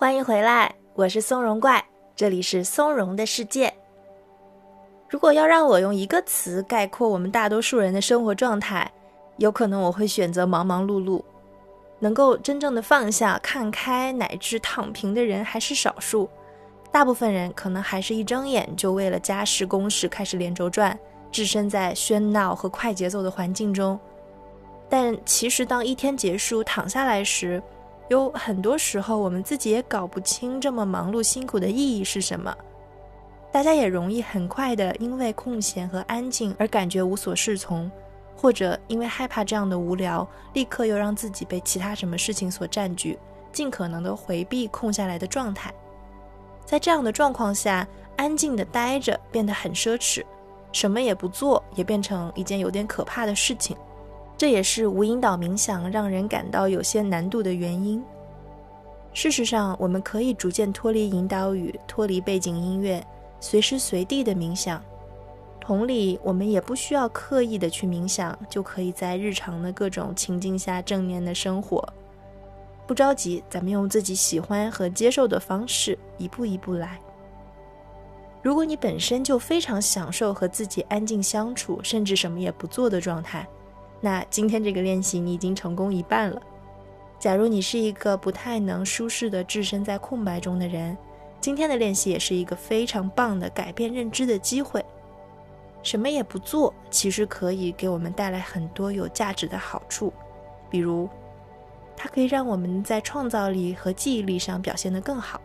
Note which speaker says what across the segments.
Speaker 1: 欢迎回来，我是松茸怪，这里是松茸的世界。如果要让我用一个词概括我们大多数人的生活状态，有可能我会选择忙忙碌碌。能够真正的放下、看开乃至躺平的人还是少数，大部分人可能还是一睁眼就为了家事公事开始连轴转，置身在喧闹和快节奏的环境中。但其实，当一天结束躺下来时，有很多时候我们自己也搞不清这么忙碌辛苦的意义是什么。大家也容易很快的因为空闲和安静而感觉无所适从。或者因为害怕这样的无聊，立刻又让自己被其他什么事情所占据，尽可能的回避空下来的状态。在这样的状况下，安静的待着变得很奢侈，什么也不做也变成一件有点可怕的事情。这也是无引导冥想让人感到有些难度的原因。事实上，我们可以逐渐脱离引导语，脱离背景音乐，随时随地的冥想。同理，我们也不需要刻意的去冥想，就可以在日常的各种情境下正念的生活。不着急，咱们用自己喜欢和接受的方式，一步一步来。如果你本身就非常享受和自己安静相处，甚至什么也不做的状态，那今天这个练习你已经成功一半了。假如你是一个不太能舒适的置身在空白中的人，今天的练习也是一个非常棒的改变认知的机会。什么也不做，其实可以给我们带来很多有价值的好处，比如，它可以让我们在创造力和记忆力上表现得更好。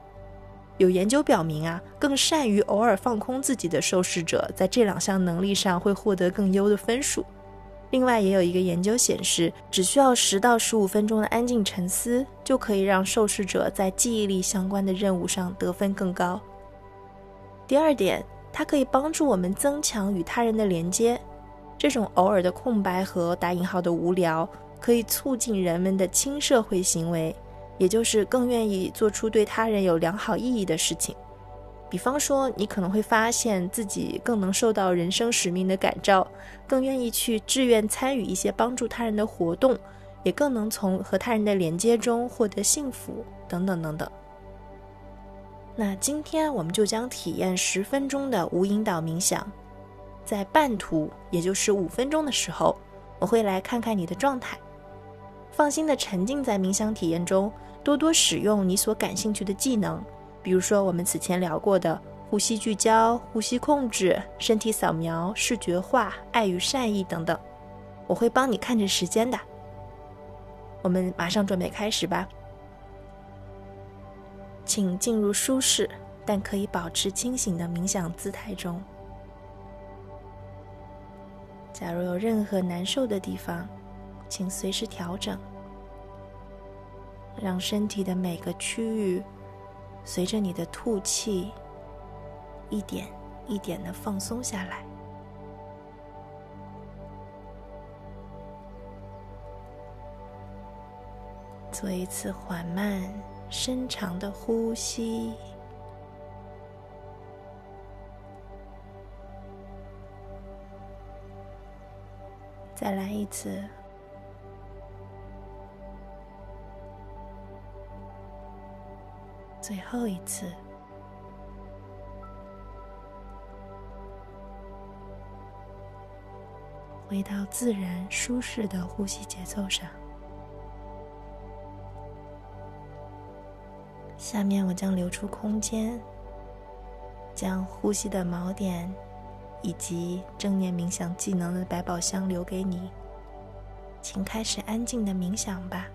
Speaker 1: 有研究表明啊，更善于偶尔放空自己的受试者，在这两项能力上会获得更优的分数。另外，也有一个研究显示，只需要十到十五分钟的安静沉思，就可以让受试者在记忆力相关的任务上得分更高。第二点。它可以帮助我们增强与他人的连接，这种偶尔的空白和打引号的无聊，可以促进人们的亲社会行为，也就是更愿意做出对他人有良好意义的事情。比方说，你可能会发现自己更能受到人生使命的感召，更愿意去志愿参与一些帮助他人的活动，也更能从和他人的连接中获得幸福，等等等等。那今天我们就将体验十分钟的无引导冥想，在半途，也就是五分钟的时候，我会来看看你的状态。放心的沉浸在冥想体验中，多多使用你所感兴趣的技能，比如说我们此前聊过的呼吸聚焦、呼吸控制、身体扫描、视觉化、爱与善意等等。我会帮你看着时间的。我们马上准备开始吧。请进入舒适但可以保持清醒的冥想姿态中。假如有任何难受的地方，请随时调整，让身体的每个区域随着你的吐气一点一点的放松下来。做一次缓慢。深长的呼吸，再来一次，最后一次，回到自然舒适的呼吸节奏上。下面我将留出空间，将呼吸的锚点以及正念冥想技能的百宝箱留给你，请开始安静的冥想吧。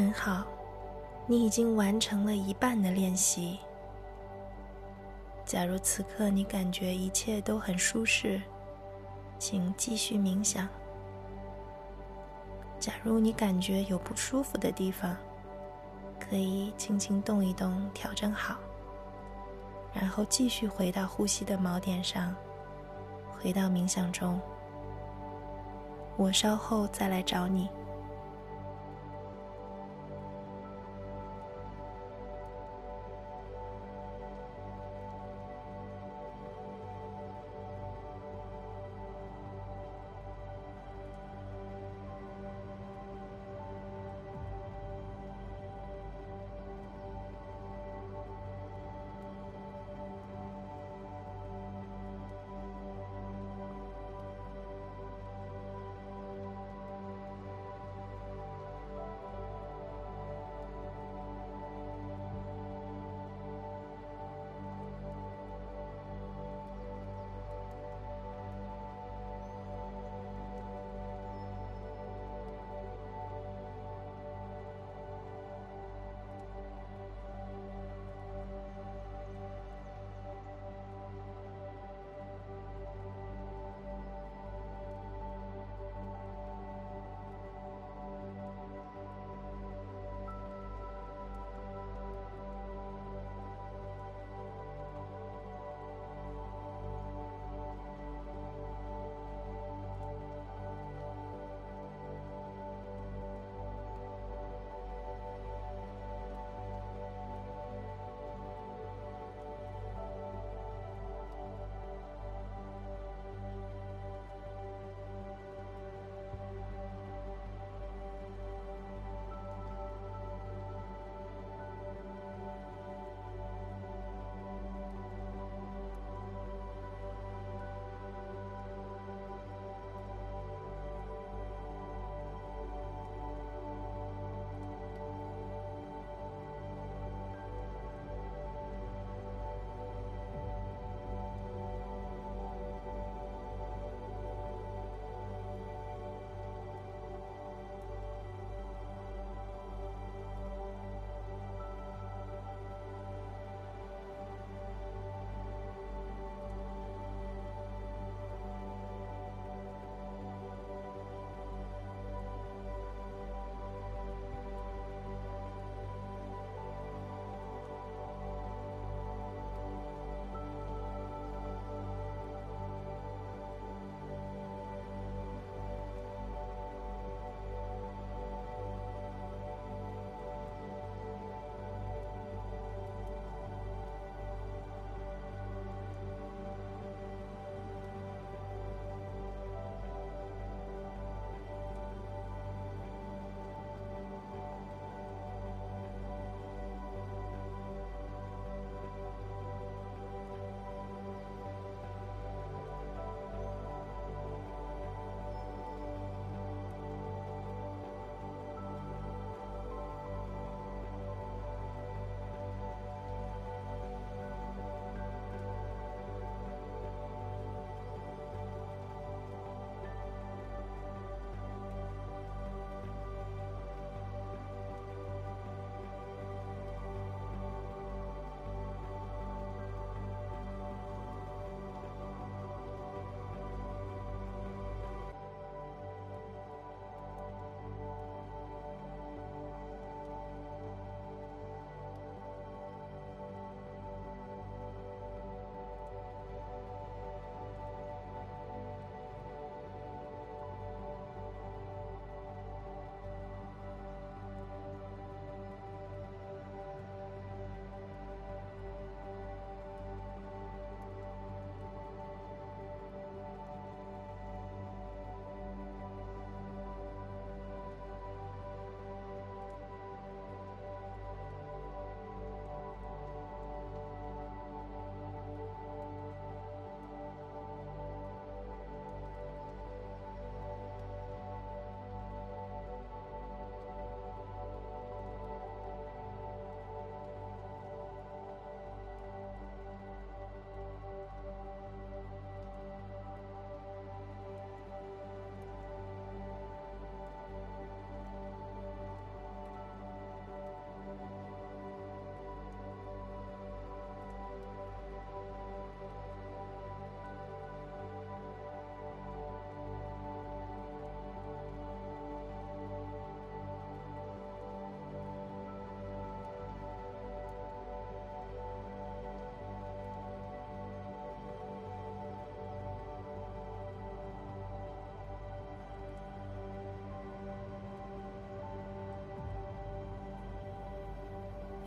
Speaker 1: 很好，你已经完成了一半的练习。假如此刻你感觉一切都很舒适，请继续冥想。假如你感觉有不舒服的地方，可以轻轻动一动，调整好，然后继续回到呼吸的锚点上，回到冥想中。我稍后再来找你。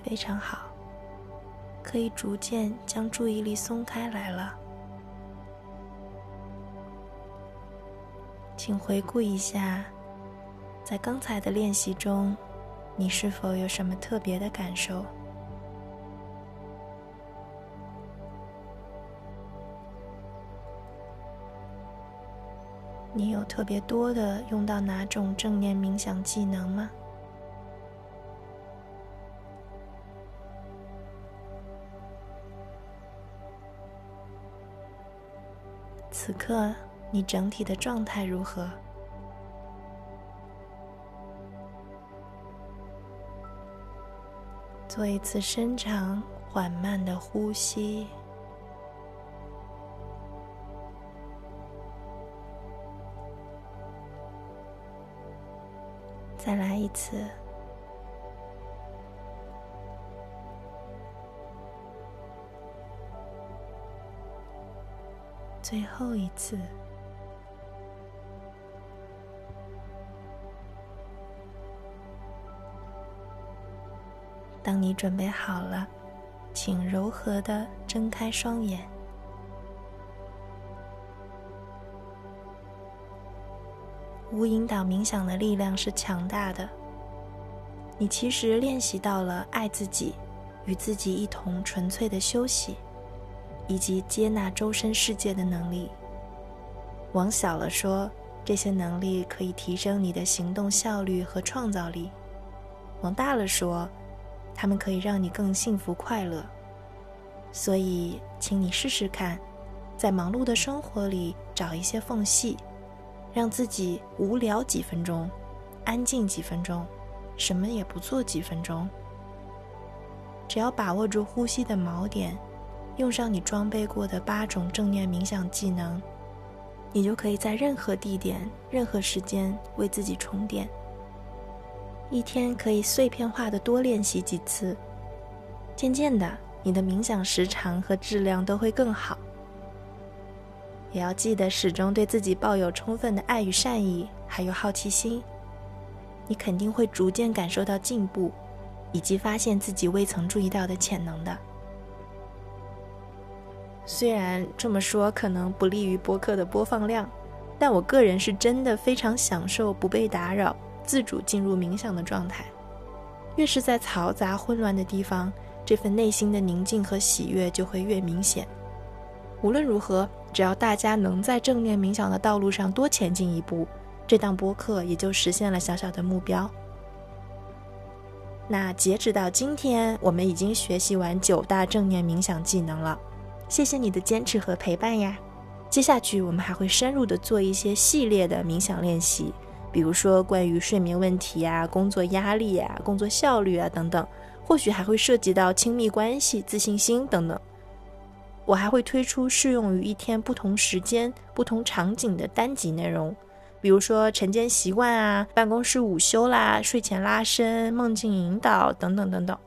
Speaker 1: 非常好，可以逐渐将注意力松开来了。请回顾一下，在刚才的练习中，你是否有什么特别的感受？你有特别多的用到哪种正念冥想技能吗？此刻你整体的状态如何？做一次深长缓慢的呼吸。再来一次，最后一次。当你准备好了，请柔和的睁开双眼。无引导冥想的力量是强大的。你其实练习到了爱自己，与自己一同纯粹的休息，以及接纳周身世界的能力。往小了说，这些能力可以提升你的行动效率和创造力；往大了说，他们可以让你更幸福快乐。所以，请你试试看，在忙碌的生活里找一些缝隙。让自己无聊几分钟，安静几分钟，什么也不做几分钟。只要把握住呼吸的锚点，用上你装备过的八种正念冥想技能，你就可以在任何地点、任何时间为自己充电。一天可以碎片化的多练习几次，渐渐的，你的冥想时长和质量都会更好。也要记得始终对自己抱有充分的爱与善意，还有好奇心。你肯定会逐渐感受到进步，以及发现自己未曾注意到的潜能的。虽然这么说可能不利于播客的播放量，但我个人是真的非常享受不被打扰、自主进入冥想的状态。越是在嘈杂混乱的地方，这份内心的宁静和喜悦就会越明显。无论如何。只要大家能在正念冥想的道路上多前进一步，这档播客也就实现了小小的目标。那截止到今天，我们已经学习完九大正念冥想技能了。谢谢你的坚持和陪伴呀！接下去我们还会深入的做一些系列的冥想练习，比如说关于睡眠问题啊、工作压力啊、工作效率啊等等，或许还会涉及到亲密关系、自信心等等。我还会推出适用于一天不同时间、不同场景的单集内容，比如说晨间习惯啊、办公室午休啦、睡前拉伸、梦境引导等等等等。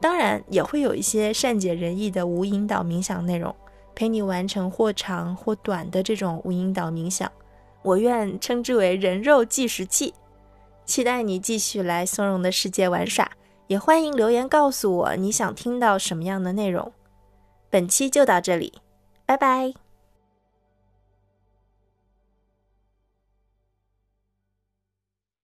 Speaker 1: 当然，也会有一些善解人意的无引导冥想内容，陪你完成或长或短的这种无引导冥想。我愿称之为人肉计时器。期待你继续来松茸的世界玩耍，也欢迎留言告诉我你想听到什么样的内容。本期就到这里，拜拜。